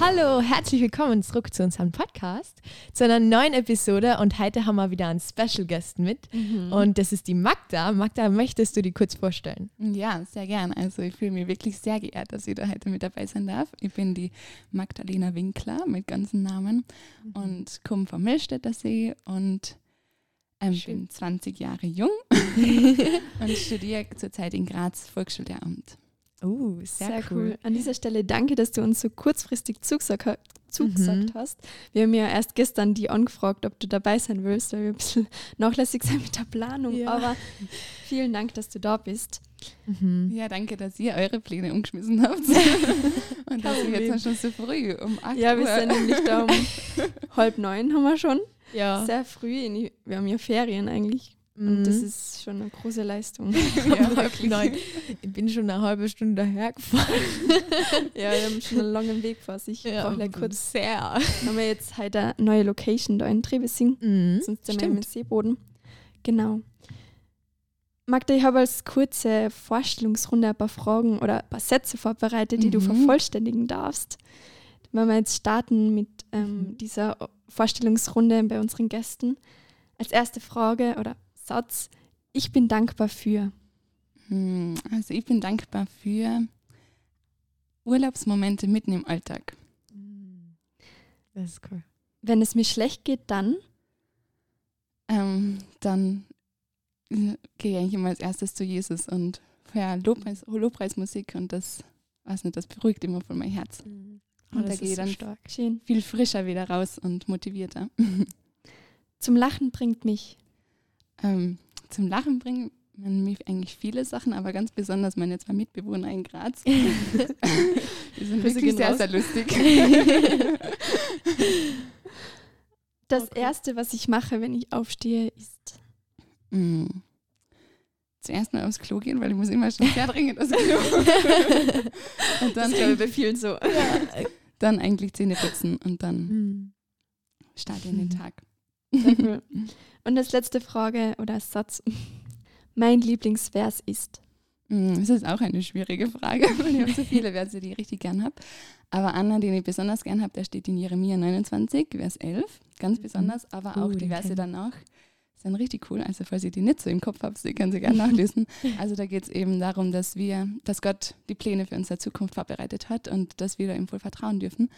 Hallo, herzlich willkommen zurück zu unserem Podcast, zu einer neuen Episode und heute haben wir wieder einen Special Guest mit mhm. und das ist die Magda. Magda, möchtest du die kurz vorstellen? Ja, sehr gern. Also ich fühle mich wirklich sehr geehrt, dass ich da heute mit dabei sein darf. Ich bin die Magdalena Winkler mit ganzen Namen mhm. und komme vom Millstätter See und ähm, bin 20 Jahre jung und studiere zurzeit in Graz Volksschullehramt. Oh, sehr, sehr cool. cool. An dieser Stelle danke, dass du uns so kurzfristig zugesagt, zugesagt mhm. hast. Wir haben ja erst gestern die angefragt, ob du dabei sein willst, weil wir ein bisschen nachlässig sind mit der Planung. Ja. Aber vielen Dank, dass du da bist. Mhm. Ja, danke, dass ihr eure Pläne umgeschmissen habt. Und dass ihr jetzt schon so früh um 8 Ja, wir sind nämlich da um halb neun haben wir schon. Ja. Sehr früh. wir haben ja Ferien eigentlich. Und das mhm. ist schon eine große Leistung. ja, wirklich. Nein, ich bin schon eine halbe Stunde daher gefahren. ja, wir haben schon einen langen Weg vor sich. Ich ja, brauche kurz. Sehr. Haben wir jetzt heute eine neue Location da in Trebesing. Mhm, sonst sind wir im Seeboden. Genau. Magda, ich habe als kurze Vorstellungsrunde ein paar Fragen oder ein paar Sätze vorbereitet, die mhm. du vervollständigen darfst. Wenn wir jetzt starten mit ähm, mhm. dieser Vorstellungsrunde bei unseren Gästen. Als erste Frage oder Satz, ich bin dankbar für? Hm, also ich bin dankbar für Urlaubsmomente mitten im Alltag. Hm, das ist cool. Wenn es mir schlecht geht, dann? Ähm, dann gehe ich eigentlich immer als erstes zu Jesus und ja, Lobpreis, Lobpreismusik und das, weiß nicht, das beruhigt immer von mein Herz. Mhm. Und oh, da gehe ich dann stark. viel frischer wieder raus und motivierter. Zum Lachen bringt mich ähm, zum Lachen bringen man mich eigentlich viele Sachen, aber ganz besonders meine zwei Mitbewohner in Graz. Die sind wirklich sehr, sehr lustig. Das okay. Erste, was ich mache, wenn ich aufstehe, ist... Mm. Zuerst mal aufs Klo gehen, weil ich muss immer schon sehr dringend aufs Klo. und dann, das bei vielen so. Ja. Dann eigentlich Zähne putzen und dann mm. starte in den Tag. Und als letzte Frage oder Satz. Mein Lieblingsvers ist. Hm, das ist auch eine schwierige Frage, weil ich habe so viele Verse, die ich richtig gern habe. Aber einer, den ich besonders gern habe, der steht in Jeremia 29, Vers 11, ganz mhm. besonders, aber auch uh, die Verse danach sind richtig cool. Also falls ihr die nicht so im Kopf habt, die können Sie gerne nachlesen. Also da geht es eben darum, dass wir, dass Gott die Pläne für unsere Zukunft vorbereitet hat und dass wir da ihm voll vertrauen dürfen.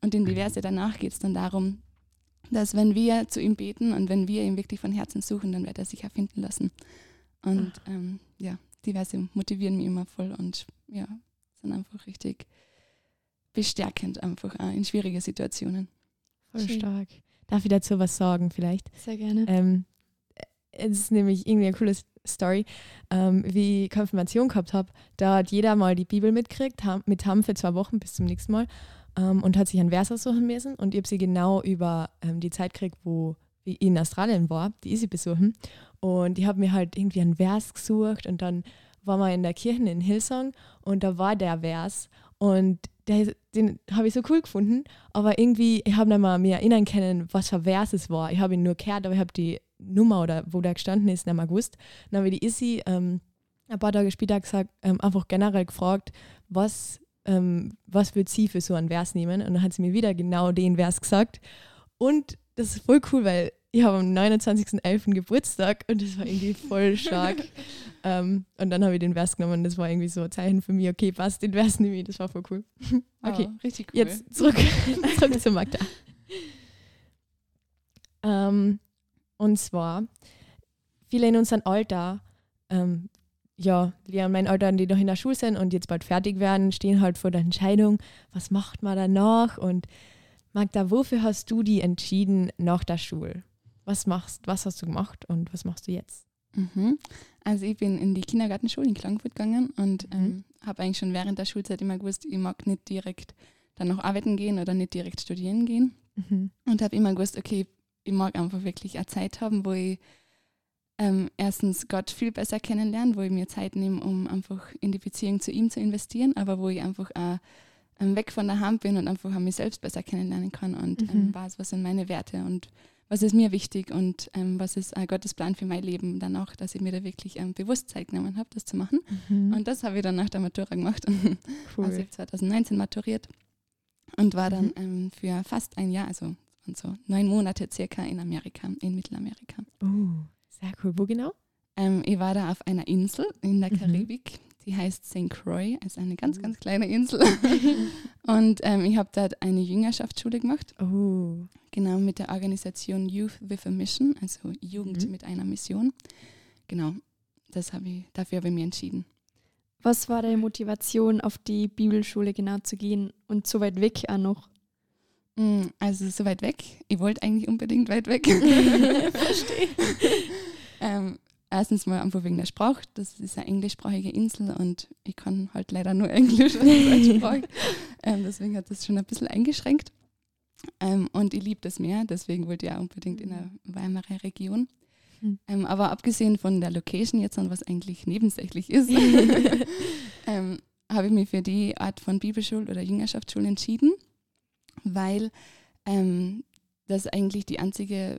Und in die Verse danach geht es dann darum, dass wenn wir zu ihm beten und wenn wir ihn wirklich von Herzen suchen, dann wird er sich erfinden lassen. Und ah. ähm, ja, die Verse motivieren mich immer voll und ja, sind einfach richtig bestärkend einfach in schwierige Situationen. Voll Schön. stark. Darf ich dazu was sagen vielleicht? Sehr gerne. Ähm, es ist nämlich irgendwie eine coole Story. Ähm, wie ich Konfirmation gehabt habe, da hat jeder mal die Bibel mitgekriegt, mit Ham für zwei Wochen bis zum nächsten Mal ähm, und hat sich einen Vers aussuchen müssen. Und ich habe sie genau über ähm, die Zeit gekriegt, wo ich in Australien war, die Easy besuchen. Und ich habe mir halt irgendwie einen Vers gesucht und dann war wir in der Kirche in Hillsong und da war der Vers und der, den habe ich so cool gefunden, aber irgendwie, ich habe nicht mal mehr erinnern können, was für Vers es war. Ich habe ihn nur gehört, aber ich habe die Nummer oder wo der gestanden ist, nicht mehr gewusst. Dann habe ich die Issy ähm, ein paar Tage später gesagt, ähm, einfach generell gefragt, was ähm, was wird sie für so einen Vers nehmen? Und dann hat sie mir wieder genau den Vers gesagt. Und das ist voll cool, weil ich habe am 29.11. Geburtstag und das war irgendwie voll stark. ähm, und dann habe ich den Vers genommen und das war irgendwie so ein Zeichen für mich, okay, passt, den Vers nehme ich, das war voll cool. okay, oh, richtig cool. Jetzt zurück, zurück zu Magda. Ähm, und zwar, viele in unserem Alter ähm, ja, lernen mein Alter, die noch in der Schule sind und jetzt bald fertig werden, stehen halt vor der Entscheidung, was macht man danach? Und Magda, wofür hast du die entschieden nach der Schule? Was machst, was hast du gemacht und was machst du jetzt? Mhm. Also ich bin in die Kindergartenschule in Klagenfurt gegangen und mhm. ähm, habe eigentlich schon während der Schulzeit immer gewusst, ich mag nicht direkt dann noch arbeiten gehen oder nicht direkt studieren gehen. Mhm. Und habe immer gewusst, okay, ich mag einfach wirklich eine Zeit haben, wo ich ähm, erstens Gott viel besser kennenlernen, wo ich mir Zeit nehme, um einfach in die Beziehung zu ihm zu investieren, aber wo ich einfach auch ähm, weg von der Hand bin und einfach mich selbst besser kennenlernen kann und ähm, mhm. weiß, was sind meine Werte und was ist mir wichtig und ähm, was ist äh, Gottes Plan für mein Leben dann auch, dass ich mir da wirklich ähm, bewusst Zeit genommen habe, das zu machen. Mhm. Und das habe ich dann nach der Matura gemacht. Cool. Also ich habe 2019 maturiert und war dann mhm. ähm, für fast ein Jahr, also so neun Monate circa in Amerika, in Mittelamerika. Oh, sehr cool. Wo genau? Ähm, ich war da auf einer Insel in der mhm. Karibik. Die heißt St. Croix, ist eine ganz, mhm. ganz kleine Insel. und ähm, ich habe dort eine Jüngerschaftsschule gemacht. Oh. Genau, mit der Organisation Youth with a Mission, also Jugend mhm. mit einer Mission. Genau, das habe ich, dafür habe ich mich entschieden. Was war deine Motivation, auf die Bibelschule genau zu gehen und so weit weg auch noch? Mm, also so weit weg. Ich wollte eigentlich unbedingt weit weg. Verstehe. Ähm, erstens mal einfach wegen der Sprache. Das ist eine englischsprachige Insel und ich kann halt leider nur Englisch als Sprache. ähm, deswegen hat das schon ein bisschen eingeschränkt. Ähm, und ich liebe das Meer, deswegen wollte ich auch unbedingt in der Weimarer Region. Hm. Ähm, aber abgesehen von der Location jetzt, was eigentlich nebensächlich ist, ähm, habe ich mich für die Art von Bibelschule oder Jüngerschaftsschule entschieden, weil ähm, das eigentlich die einzige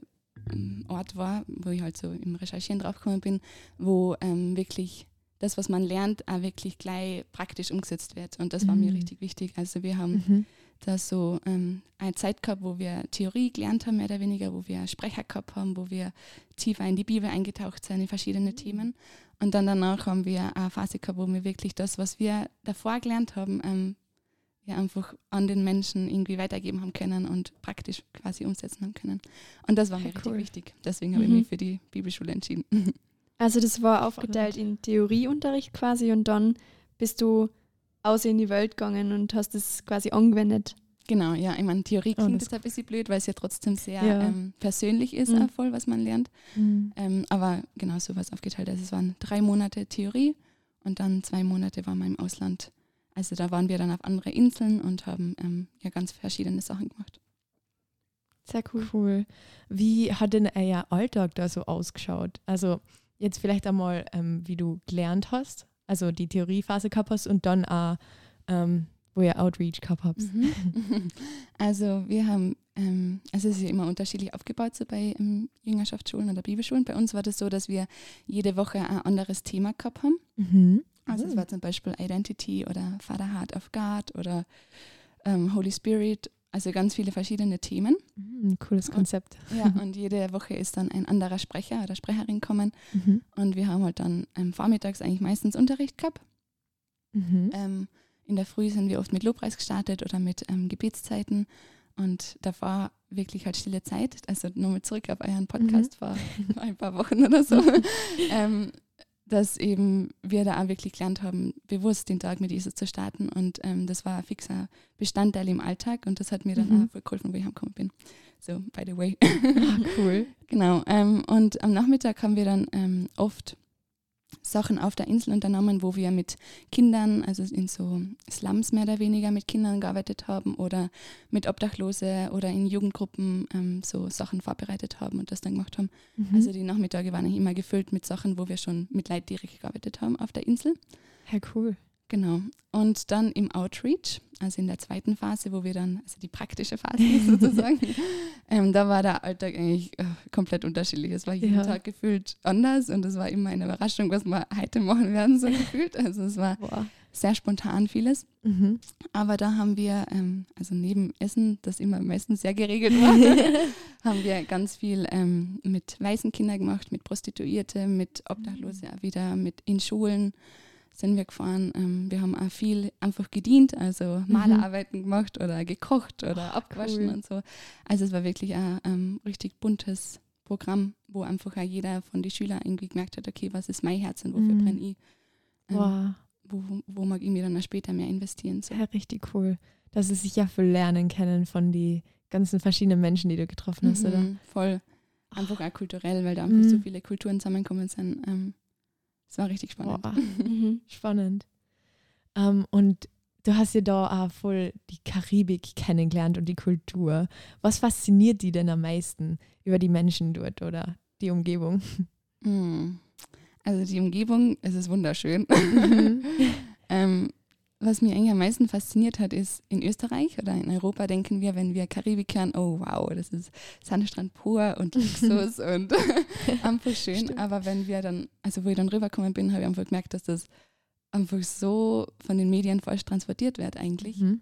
ähm, Ort war, wo ich halt so im Recherchieren draufgekommen bin, wo ähm, wirklich das, was man lernt, auch wirklich gleich praktisch umgesetzt wird. Und das war mir mhm. richtig wichtig. Also wir haben mhm da so ähm, eine Zeit gehabt, wo wir Theorie gelernt haben, mehr oder weniger, wo wir Sprecher gehabt haben, wo wir tiefer in die Bibel eingetaucht sind, in verschiedene mhm. Themen. Und dann danach haben wir eine Phase gehabt, wo wir wirklich das, was wir davor gelernt haben, ähm, ja, einfach an den Menschen irgendwie weitergeben haben können und praktisch quasi umsetzen haben können. Und das war mir cool. richtig wichtig. Deswegen mhm. habe ich mich für die Bibelschule entschieden. Also das war aufgeteilt in Theorieunterricht quasi und dann bist du aus in die Welt gegangen und hast es quasi angewendet. Genau, ja. Ich meine, Theorie klingt oh, jetzt ein bisschen blöd, weil es ja trotzdem sehr ja. ähm, persönlich ist, mhm. voll, was man lernt. Mhm. Ähm, aber genau so war es aufgeteilt. Also es waren drei Monate Theorie und dann zwei Monate waren wir im Ausland. Also da waren wir dann auf andere Inseln und haben ähm, ja ganz verschiedene Sachen gemacht. Sehr cool. cool. Wie hat denn euer Alltag da so ausgeschaut? Also jetzt vielleicht einmal, ähm, wie du gelernt hast, also die Theoriephase gehabt hast und dann auch, ähm, wo ihr Outreach gehabt habt. Mhm. Also wir haben, ähm, also es ist ja immer unterschiedlich aufgebaut so bei ähm, Jüngerschaftsschulen oder Bibelschulen. Bei uns war das so, dass wir jede Woche ein anderes Thema gehabt haben. Mhm. Also es mhm. war zum Beispiel Identity oder Father Heart of God oder ähm, Holy Spirit also ganz viele verschiedene Themen. Mhm, cooles Konzept. Ja, und jede Woche ist dann ein anderer Sprecher oder Sprecherin kommen. Mhm. Und wir haben halt dann ähm, vormittags eigentlich meistens Unterricht gehabt. Mhm. Ähm, in der Früh sind wir oft mit Lobpreis gestartet oder mit ähm, Gebetszeiten. Und da war wirklich halt stille Zeit. Also nochmal zurück auf euren Podcast vor ein paar Wochen oder so. ähm, dass eben wir da auch wirklich gelernt haben, bewusst den Tag mit Jesus zu starten. Und ähm, das war ein fixer Bestandteil im Alltag und das hat mir dann mhm. auch voll geholfen, wo ich heimgekommen bin. So, by the way. Ah, cool. genau. Ähm, und am Nachmittag haben wir dann ähm, oft Sachen auf der Insel unternommen, wo wir mit Kindern, also in so Slums mehr oder weniger mit Kindern gearbeitet haben oder mit Obdachlose oder in Jugendgruppen ähm, so Sachen vorbereitet haben und das dann gemacht haben. Mhm. Also die Nachmittage waren immer gefüllt mit Sachen, wo wir schon mit Leid direkt gearbeitet haben auf der Insel. Ja, cool. Genau. Und dann im Outreach, also in der zweiten Phase, wo wir dann, also die praktische Phase sozusagen, ähm, da war der Alltag eigentlich äh, komplett unterschiedlich. Es war jeden ja. Tag gefühlt anders und es war immer eine Überraschung, was wir heute machen werden, so gefühlt. Also es war Boah. sehr spontan vieles. Mhm. Aber da haben wir, ähm, also neben Essen, das immer meistens sehr geregelt war, haben wir ganz viel ähm, mit weißen Kindern gemacht, mit Prostituierte, mit Obdachlose mhm. wieder, mit in Schulen sind wir gefahren. Ähm, wir haben auch viel einfach gedient, also mhm. Malerarbeiten gemacht oder gekocht oder oh, abgewaschen cool. und so. Also es war wirklich ein ähm, richtig buntes Programm, wo einfach auch jeder von den Schülern irgendwie gemerkt hat, okay, was ist mein Herz und wofür mhm. brenne ich? Ähm, wow. wo, wo mag ich mir dann auch später mehr investieren? So. Ja, richtig cool. Dass sie sich ja viel lernen können von den ganzen verschiedenen Menschen, die du getroffen hast, mhm, oder? Voll. Einfach auch kulturell, weil da einfach so mhm. viele Kulturen zusammenkommen sind. Ähm, das war richtig spannend. Mhm. Spannend. Um, ähm, und du hast ja da auch voll die Karibik kennengelernt und die Kultur. Was fasziniert die denn am meisten über die Menschen dort oder die Umgebung? Mm. Also die Umgebung, es ist wunderschön. Mhm. ähm, was mich eigentlich am meisten fasziniert hat, ist in Österreich oder in Europa denken wir, wenn wir Karibik hören, oh wow, das ist Sandstrand pur und Luxus und einfach schön. Stimmt. Aber wenn wir dann, also wo ich dann rübergekommen bin, habe ich einfach gemerkt, dass das einfach so von den Medien falsch transportiert wird eigentlich. Mhm.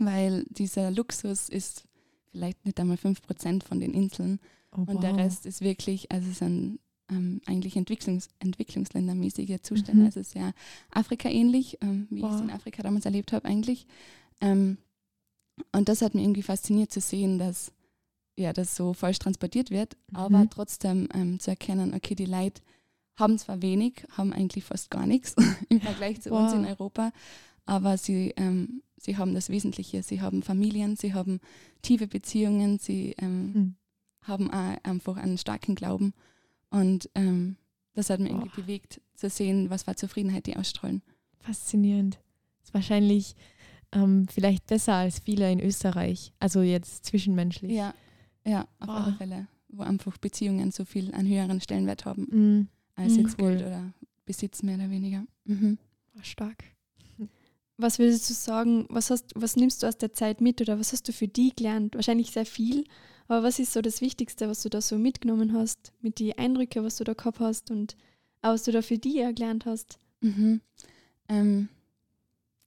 weil dieser Luxus ist vielleicht nicht einmal 5% von den Inseln oh, und wow. der Rest ist wirklich, also es sind ähm, eigentlich Entwicklungs entwicklungsländermäßige Zustände, mhm. also sehr Afrika-ähnlich, ähm, wie ich es in Afrika damals erlebt habe eigentlich. Ähm, und das hat mich irgendwie fasziniert zu sehen, dass ja, das so falsch transportiert wird, mhm. aber trotzdem ähm, zu erkennen, okay, die Leute haben zwar wenig, haben eigentlich fast gar nichts im Vergleich zu wow. uns in Europa, aber sie, ähm, sie haben das Wesentliche. Sie haben Familien, sie haben tiefe Beziehungen, sie ähm, mhm. haben auch einfach einen starken Glauben. Und ähm, das hat mich oh. irgendwie bewegt, zu sehen, was für Zufriedenheit die ausstrahlen. Faszinierend. Das ist wahrscheinlich ähm, vielleicht besser als viele in Österreich, also jetzt zwischenmenschlich. Ja, ja auf oh. alle Fälle, wo einfach Beziehungen so viel einen höheren Stellenwert haben mhm. als jetzt cool. Geld oder Besitz mehr oder weniger. Mhm. Oh, stark. Was würdest du sagen, was, hast, was nimmst du aus der Zeit mit oder was hast du für die gelernt? Wahrscheinlich sehr viel, aber was ist so das Wichtigste, was du da so mitgenommen hast, mit den Eindrücken, was du da gehabt hast und auch was du da für die gelernt hast? Mhm. Ähm,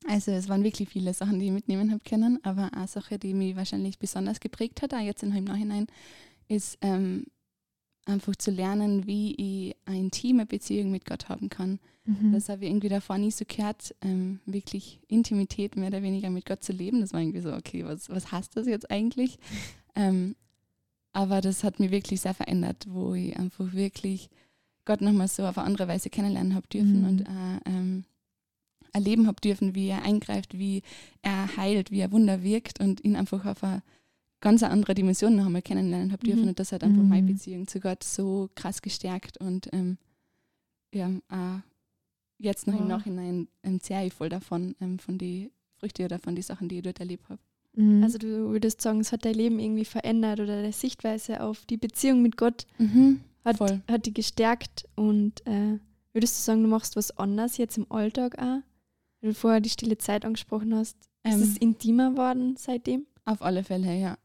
also es waren wirklich viele Sachen, die ich mitnehmen habe können, aber eine Sache, die mich wahrscheinlich besonders geprägt hat, auch jetzt im Nachhinein, ist ähm, einfach zu lernen, wie ich eine intime Beziehung mit Gott haben kann. Mhm. Das habe ich irgendwie davor nie so gehört, ähm, wirklich Intimität mehr oder weniger mit Gott zu leben. Das war irgendwie so, okay, was, was heißt das jetzt eigentlich? ähm, aber das hat mich wirklich sehr verändert, wo ich einfach wirklich Gott nochmal so auf eine andere Weise kennenlernen habe dürfen mhm. und äh, ähm, erleben habe dürfen, wie er eingreift, wie er heilt, wie er Wunder wirkt und ihn einfach auf eine ganz andere Dimension noch einmal kennenlernen habe dürfen. Mhm. Und das hat einfach mhm. meine Beziehung zu Gott so krass gestärkt und ähm, ja, äh, jetzt noch oh. im Nachhinein ähm, zehre ich voll davon, ähm, von den Früchten oder von den Sachen, die ich dort erlebt habe. Mhm. Also du würdest sagen, es hat dein Leben irgendwie verändert oder deine Sichtweise auf die Beziehung mit Gott mhm. hat, hat die gestärkt und äh, würdest du sagen, du machst was anders jetzt im Alltag auch? Weil du vorher die stille Zeit angesprochen hast. Ist ähm, es intimer geworden seitdem? Auf alle Fälle, ja.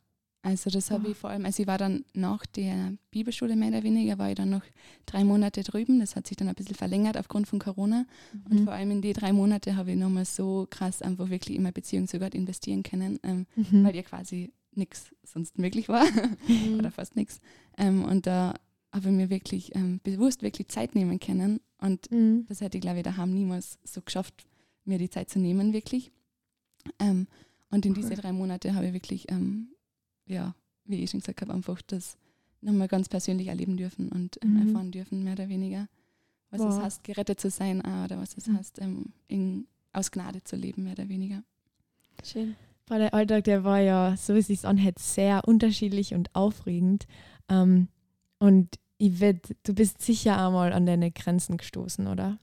Also das habe ich vor allem, also ich war dann nach der Bibelschule mehr oder weniger, war ich dann noch drei Monate drüben. Das hat sich dann ein bisschen verlängert aufgrund von Corona. Mhm. Und vor allem in die drei Monate habe ich nochmal so krass einfach wirklich in meine Beziehung zu Gott investieren können, ähm, mhm. weil ja quasi nichts sonst möglich war mhm. oder fast nichts. Ähm, und da habe ich mir wirklich ähm, bewusst wirklich Zeit nehmen können. Und mhm. das hätte ich, glaube ich, daheim niemals so geschafft, mir die Zeit zu nehmen, wirklich. Ähm, und in cool. diese drei Monate habe ich wirklich ähm, ja, wie ich schon gesagt habe, einfach das nochmal ganz persönlich erleben dürfen und ähm, mhm. erfahren dürfen, mehr oder weniger, was wow. es heißt, gerettet zu sein oder was es mhm. heißt, ähm, in, aus Gnade zu leben, mehr oder weniger. Schön. Weil der Alltag, der war ja, so wie es sich anhört, sehr unterschiedlich und aufregend. Ähm, und Yvette, du bist sicher einmal an deine Grenzen gestoßen, oder?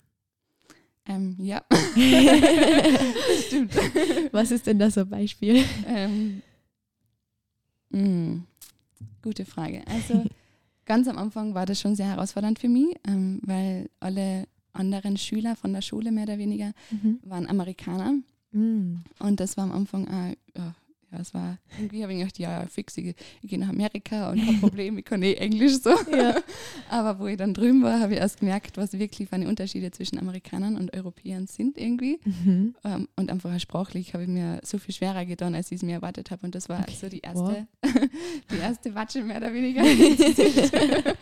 Ähm, ja. Stimmt. Was ist denn da so ein Beispiel? Ähm, Mm, gute Frage. Also ganz am Anfang war das schon sehr herausfordernd für mich, ähm, weil alle anderen Schüler von der Schule mehr oder weniger mhm. waren Amerikaner. Mm. Und das war am Anfang auch, ja, ja, es war, irgendwie habe ich gedacht, ja, fix, ich, ich gehe nach Amerika und kein Problem, ich kann eh Englisch so. Ja. Aber wo ich dann drüben war, habe ich erst gemerkt, was wirklich für eine Unterschiede zwischen Amerikanern und Europäern sind irgendwie. Mhm. Um, ähm, und einfach sprachlich habe ich mir so viel schwerer getan, als ich es mir erwartet habe. Und das war okay. so die erste, die erste Watsche mehr oder weniger. um,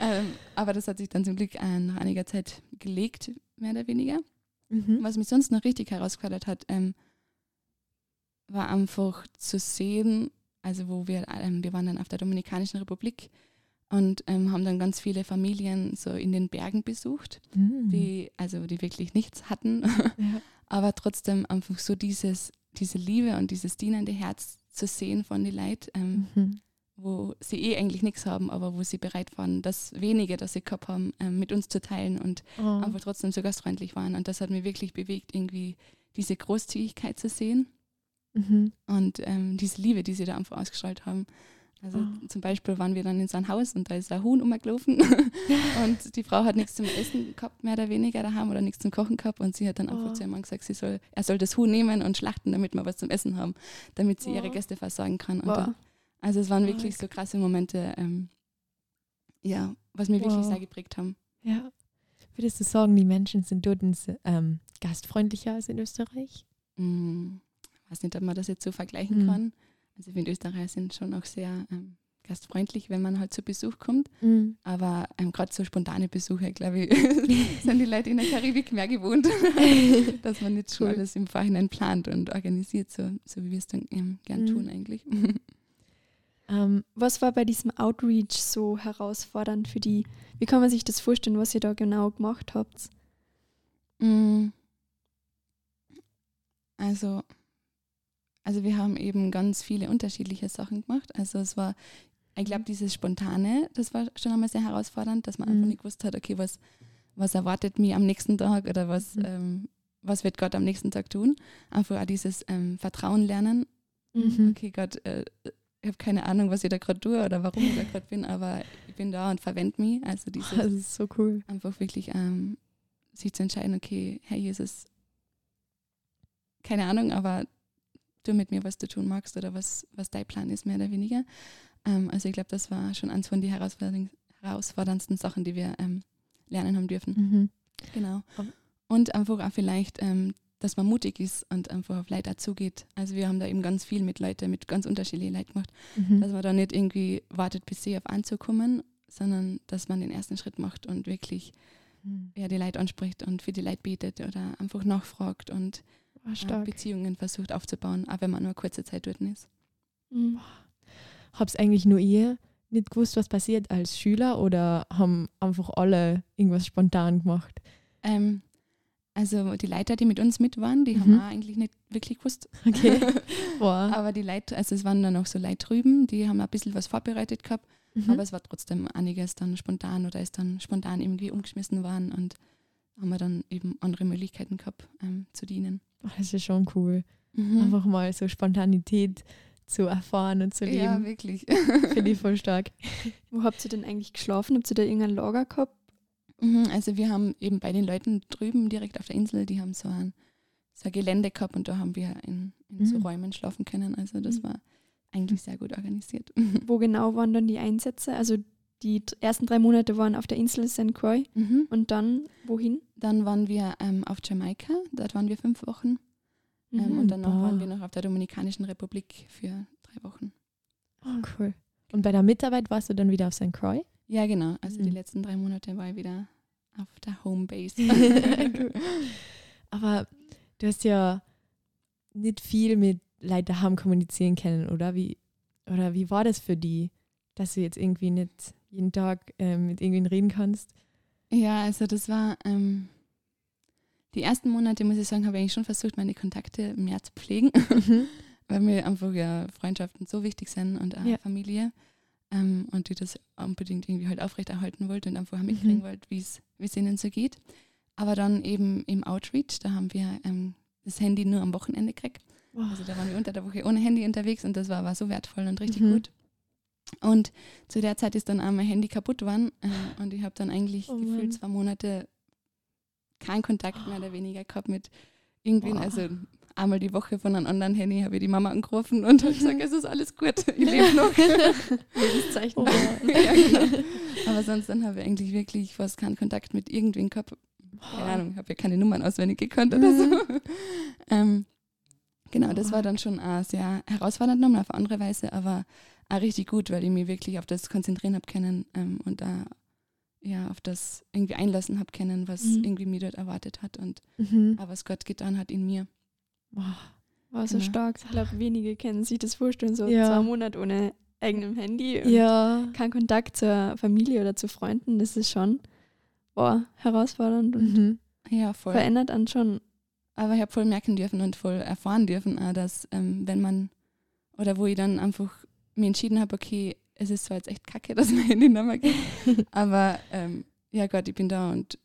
ähm, aber das hat sich dann zum Glück äh, nach einiger Zeit gelegt, mehr oder weniger. Mhm. Was mich sonst noch richtig herausgefordert hat, ähm, war einfach zu sehen, also wo wir, ähm, wir waren dann auf der Dominikanischen Republik und ähm, haben dann ganz viele Familien so in den Bergen besucht, mhm. die also die wirklich nichts hatten, ja. aber trotzdem einfach so dieses, diese Liebe und dieses dienende Herz zu sehen von den Leuten, ähm, mhm. wo sie eh eigentlich nichts haben, aber wo sie bereit waren, das wenige, das sie gehabt haben, ähm, mit uns zu teilen und oh. einfach trotzdem so gastfreundlich waren. Und das hat mich wirklich bewegt, irgendwie diese Großzügigkeit zu sehen Mhm. Und ähm, diese Liebe, die sie da einfach ausgestrahlt haben. Also oh. zum Beispiel waren wir dann in so einem Haus und da ist ein Huhn umgelaufen und die Frau hat nichts zum Essen gehabt, mehr oder weniger daheim oder nichts zum Kochen gehabt und sie hat dann einfach oh. zu ihrem Mann gesagt, sie soll, er soll das Huhn nehmen und schlachten, damit wir was zum Essen haben, damit sie oh. ihre Gäste versorgen kann. Da, also es waren wirklich so krasse Momente, ähm, ja, was mir wirklich sehr geprägt haben. Ja. Würdest du sagen, die Menschen sind dort ähm, gastfreundlicher als in Österreich? Mm weiß nicht, ob man das jetzt so vergleichen mhm. kann. Also ich finde, Österreicher sind schon auch sehr ähm, gastfreundlich, wenn man halt zu Besuch kommt. Mhm. Aber ähm, gerade so spontane Besuche, glaube ich, sind die Leute in der Karibik mehr gewohnt, dass man nicht schon alles im Vorhinein plant und organisiert, so, so wie wir es dann ähm, gern mhm. tun eigentlich. Ähm, was war bei diesem Outreach so herausfordernd für die? Wie kann man sich das vorstellen, was ihr da genau gemacht habt? Mm. Also, also wir haben eben ganz viele unterschiedliche Sachen gemacht. Also es war ich glaube, dieses Spontane, das war schon einmal sehr herausfordernd, dass man mhm. einfach nicht gewusst hat, okay, was, was erwartet mich am nächsten Tag oder was, mhm. ähm, was wird Gott am nächsten Tag tun. Einfach auch dieses ähm, Vertrauen lernen. Mhm. Okay, Gott, äh, ich habe keine Ahnung, was ich da gerade tue oder warum ich da gerade bin, aber ich bin da und verwende mich. Also dieses, das ist so cool. Einfach wirklich ähm, sich zu entscheiden, okay, Herr Jesus, keine Ahnung, aber du mit mir, was du tun magst oder was, was dein Plan ist, mehr oder weniger. Ähm, also ich glaube, das war schon eins von den herausforderndsten Sachen, die wir ähm, lernen haben dürfen. Mhm. Genau. Und einfach auch vielleicht, ähm, dass man mutig ist und einfach auf Leute zugeht. Also wir haben da eben ganz viel mit Leuten, mit ganz unterschiedlichen Leuten gemacht, mhm. dass man da nicht irgendwie wartet, bis sie auf anzukommen, sondern dass man den ersten Schritt macht und wirklich mhm. ja, die Leute anspricht und für die Leute betet oder einfach nachfragt und äh, Beziehungen versucht aufzubauen, auch wenn man nur kurze Zeit dort ist. Mhm hab's eigentlich nur ihr nicht gewusst, was passiert als Schüler oder haben einfach alle irgendwas spontan gemacht? Ähm, also die Leiter, die mit uns mit waren, die mhm. haben auch eigentlich nicht wirklich gewusst. Okay. Wow. aber die Leute, also es waren dann auch so Leute drüben, die haben ein bisschen was vorbereitet gehabt, mhm. aber es war trotzdem einiges dann spontan oder ist dann spontan irgendwie umgeschmissen worden und haben wir dann eben andere Möglichkeiten gehabt ähm, zu dienen. Das ist schon cool. Mhm. Einfach mal so Spontanität zu erfahren und zu leben. Ja, wirklich. Finde ich voll stark. Wo habt ihr denn eigentlich geschlafen? Habt ihr da irgendein Lager gehabt? Mhm, also wir haben eben bei den Leuten drüben direkt auf der Insel, die haben so ein, so ein Gelände gehabt und da haben wir in, in mhm. so Räumen schlafen können. Also das mhm. war eigentlich sehr gut organisiert. Wo genau waren dann die Einsätze? Also die ersten drei Monate waren auf der Insel St. Croix mhm. und dann wohin? Dann waren wir ähm, auf Jamaika, dort waren wir fünf Wochen. Ähm, mhm, und danach boah. waren wir noch auf der Dominikanischen Republik für drei Wochen. Oh, cool. Und bei der Mitarbeit warst du dann wieder auf St. Croix? Ja, genau. Also mhm. die letzten drei Monate war ich wieder auf der Homebase. Aber du hast ja nicht viel mit Leuten daheim kommunizieren können, oder? Wie, oder wie war das für die, dass du jetzt irgendwie nicht jeden Tag ähm, mit irgendwen reden kannst? Ja, also das war, ähm, die ersten Monate, muss ich sagen, habe ich eigentlich schon versucht, meine Kontakte mehr zu pflegen, mhm. weil mir einfach ja Freundschaften so wichtig sind und auch ja. Familie. Ähm, und die das unbedingt irgendwie halt aufrechterhalten wollte und einfach mitkriegen mhm. wollte, wie es ihnen so geht. Aber dann eben im Outreach, da haben wir ähm, das Handy nur am Wochenende gekriegt. Also da waren wir unter der Woche ohne Handy unterwegs und das war, war so wertvoll und richtig mhm. gut. Und zu der Zeit ist dann auch mein Handy kaputt geworden äh, und ich habe dann eigentlich oh gefühlt zwei Monate keinen Kontakt mehr oder weniger gehabt mit irgendwen. Wow. Also einmal die Woche von einem anderen Handy habe ich die Mama angerufen und habe gesagt, es ist alles gut, ich lebe noch. Lebenszeichen. Oh. ja, genau. Aber sonst dann habe ich eigentlich wirklich fast keinen Kontakt mit irgendwen gehabt. Keine Ahnung, ich habe ja keine Nummern auswendig gekannt oder so. Mhm. ähm, genau, das war dann schon auch sehr herausfordernd nochmal auf andere Weise, aber auch richtig gut, weil ich mich wirklich auf das konzentrieren habe können ähm, und da ja, auf das irgendwie einlassen habe können, was mhm. irgendwie mir dort erwartet hat und mhm. was Gott getan hat in mir. Wow, war so genau. stark. Ich glaube, wenige kennen sich das vorstellen, so ja. zwei Monate ohne eigenem Handy und ja. kein Kontakt zur Familie oder zu Freunden. Das ist schon boah, herausfordernd und mhm. ja, verändert an schon. Aber ich habe voll merken dürfen und voll erfahren dürfen, dass ähm, wenn man oder wo ich dann einfach mir entschieden habe, okay, es ist zwar jetzt echt kacke, dass mein Handy nicht mehr geht, aber ähm, ja Gott, ich bin da und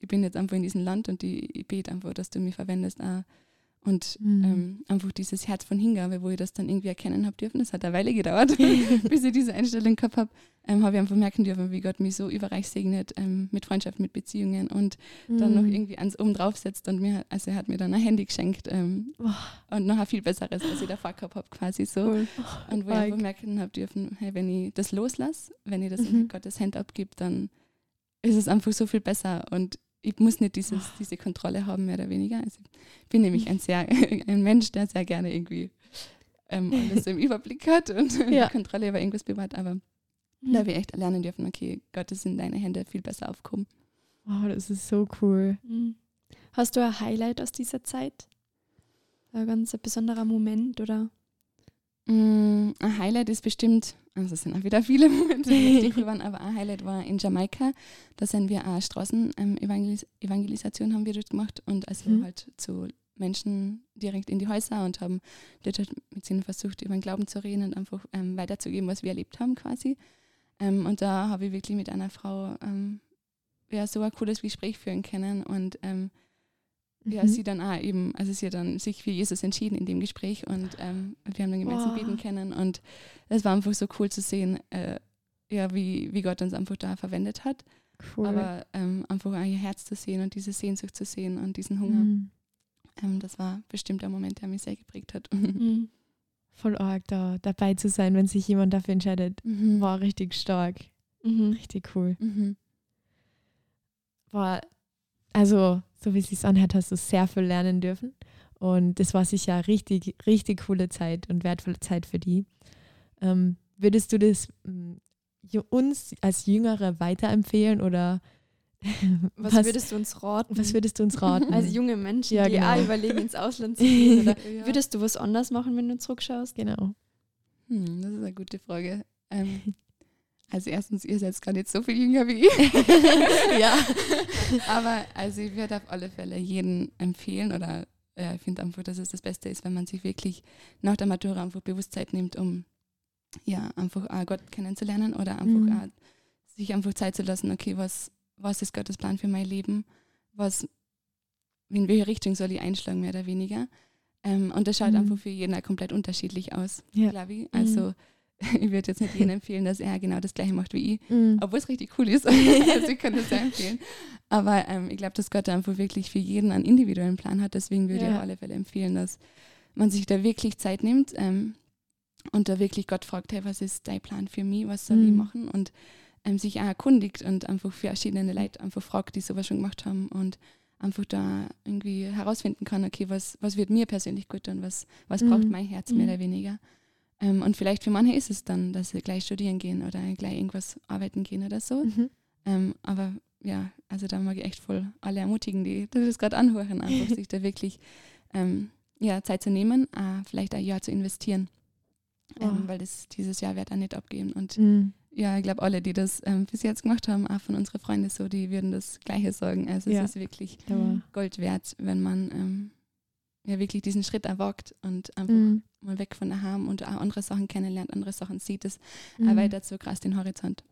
ich bin jetzt einfach in diesem Land und ich, ich bete einfach, dass du mich verwendest. Auch und mhm. ähm, einfach dieses Herz von Hingabe, wo ich das dann irgendwie erkennen habe dürfen. Das hat eine Weile gedauert, bis ich diese Einstellung gehabt habe. Ähm, habe ich einfach merken dürfen, wie Gott mich so überreich segnet ähm, mit Freundschaft, mit Beziehungen und mhm. dann noch mhm. irgendwie ans oben draufsetzt. Und mir, also er hat mir dann ein Handy geschenkt ähm, oh. und noch ein viel besseres, als ich davor gehabt habe, quasi so. Cool. Oh, und wo ich einfach merken habe dürfen, hey, wenn ich das loslasse, wenn ich das mhm. in Gottes Hand abgebe, dann ist es einfach so viel besser. Und ich muss nicht dieses, oh. diese Kontrolle haben, mehr oder weniger. Also ich bin nämlich ein sehr ein Mensch, der sehr gerne irgendwie ähm, alles im Überblick hat und ja. Kontrolle über irgendwas bewahrt, aber mhm. da ich echt lernen dürfen, okay, Gott ist in deine Hände viel besser aufkommen. Oh, das ist so cool. Mhm. Hast du ein Highlight aus dieser Zeit? Ein ganz besonderer Moment oder? Mm, ein Highlight ist bestimmt, also es sind auch wieder viele Momente, die waren, aber ein Highlight war in Jamaika. Da sind wir auch Straßenevangelisation ähm, haben wir dort gemacht und also mhm. halt zu Menschen direkt in die Häuser und haben dort halt mit ihnen versucht, über den Glauben zu reden und einfach ähm, weiterzugeben, was wir erlebt haben quasi. Ähm, und da habe ich wirklich mit einer Frau ähm, ja, so ein cooles Gespräch führen können und ähm, ja, mhm. sie dann auch eben, also sie hat dann sich für Jesus entschieden in dem Gespräch und ähm, wir haben dann gemeinsam oh. beten können und es war einfach so cool zu sehen, äh, ja, wie, wie Gott uns einfach da verwendet hat. Cool. Aber ähm, einfach auch ihr Herz zu sehen und diese Sehnsucht zu sehen und diesen Hunger. Mhm. Ähm, das war bestimmt der Moment, der mich sehr geprägt hat. Mhm. Voll arg, da dabei zu sein, wenn sich jemand dafür entscheidet, mhm. war richtig stark. Mhm. Richtig cool. Mhm. War, also so wie es sich anhört, hast du sehr viel lernen dürfen. Und das war sicher richtig, richtig coole Zeit und wertvolle Zeit für die. Ähm, würdest du das ähm, uns als Jüngere weiterempfehlen oder was, was, würdest du uns raten? Was würdest du uns raten? Als junge Menschen, ja, die genau. auch überlegen, ins Ausland zu gehen. Oder ja. Würdest du was anders machen, wenn du zurückschaust? Genau. Hm, das ist eine gute Frage. Ähm, also erstens, ihr seid gar nicht so viel jünger wie ich. ja. Aber also ich würde auf alle Fälle jeden empfehlen oder ich finde einfach, dass es das Beste ist, wenn man sich wirklich nach der Matura einfach Bewusstsein nimmt, um ja einfach auch Gott kennenzulernen oder einfach mhm. auch sich einfach Zeit zu lassen, okay, was, was ist Gottes Plan für mein Leben? Was, in welche Richtung soll ich einschlagen, mehr oder weniger? Ähm, und das schaut mhm. einfach für jeden komplett unterschiedlich aus, ja. glaube ich. Also mhm ich würde jetzt nicht jedem empfehlen, dass er genau das gleiche macht wie ich, mm. obwohl es richtig cool ist. also ich kann das sehr empfehlen. Aber ähm, ich glaube, dass Gott einfach wirklich für jeden einen individuellen Plan hat. Deswegen würde ja. ich auf alle Fälle empfehlen, dass man sich da wirklich Zeit nimmt ähm, und da wirklich Gott fragt, hey, was ist dein Plan für mich, was soll mm. ich machen? Und ähm, sich auch erkundigt und einfach für verschiedene Leute einfach fragt, die sowas schon gemacht haben und einfach da irgendwie herausfinden kann, okay, was, was wird mir persönlich gut und was, was mm. braucht mein Herz mehr mm. oder weniger. Ähm, und vielleicht für manche ist es dann, dass sie gleich studieren gehen oder gleich irgendwas arbeiten gehen oder so. Mhm. Ähm, aber ja, also da mag ich echt voll alle ermutigen, die, die das gerade anhören, einfach sich da wirklich ähm, ja, Zeit zu nehmen, äh, vielleicht ein Jahr zu investieren. Oh. weil das dieses Jahr wird auch nicht abgehen. Und mhm. ja, ich glaube, alle, die das ähm, bis jetzt gemacht haben, auch von unseren Freunden so, die würden das Gleiche sagen. Also ja. es ist wirklich Gold wert, wenn man ähm, ja wirklich diesen Schritt erwagt und einfach mhm. mal weg von daheim und auch andere Sachen kennenlernt, andere Sachen sieht, das mhm. erweitert so krass den Horizont.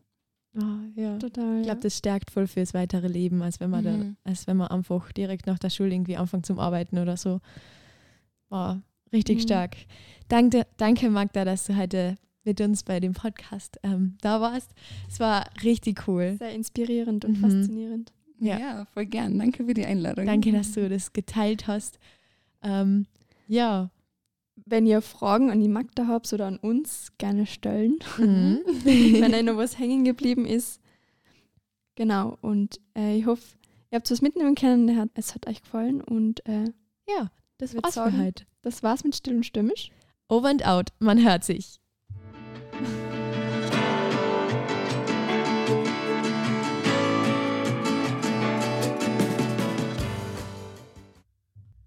Oh, ja. Total. Ich glaube, das stärkt voll fürs weitere Leben, als wenn man mhm. da, als wenn man einfach direkt nach der Schule irgendwie anfängt zum Arbeiten oder so. Oh, richtig mhm. stark. Danke, danke, Magda, dass du heute mit uns bei dem Podcast ähm, da warst. Es war richtig cool. Sehr inspirierend und mhm. faszinierend. Ja. ja, voll gern. Danke für die Einladung. Danke, dass du das geteilt hast. Ähm, ja. Wenn ihr Fragen an die Magda habt oder an uns, gerne stellen. Mhm. Wenn euch noch was hängen geblieben ist. Genau. Und äh, ich hoffe, ihr habt was mitnehmen können. Es hat euch gefallen. Und äh, ja, das war's sagen, für heute. Das war's mit Still und Stürmisch. Over and out. Man hört sich.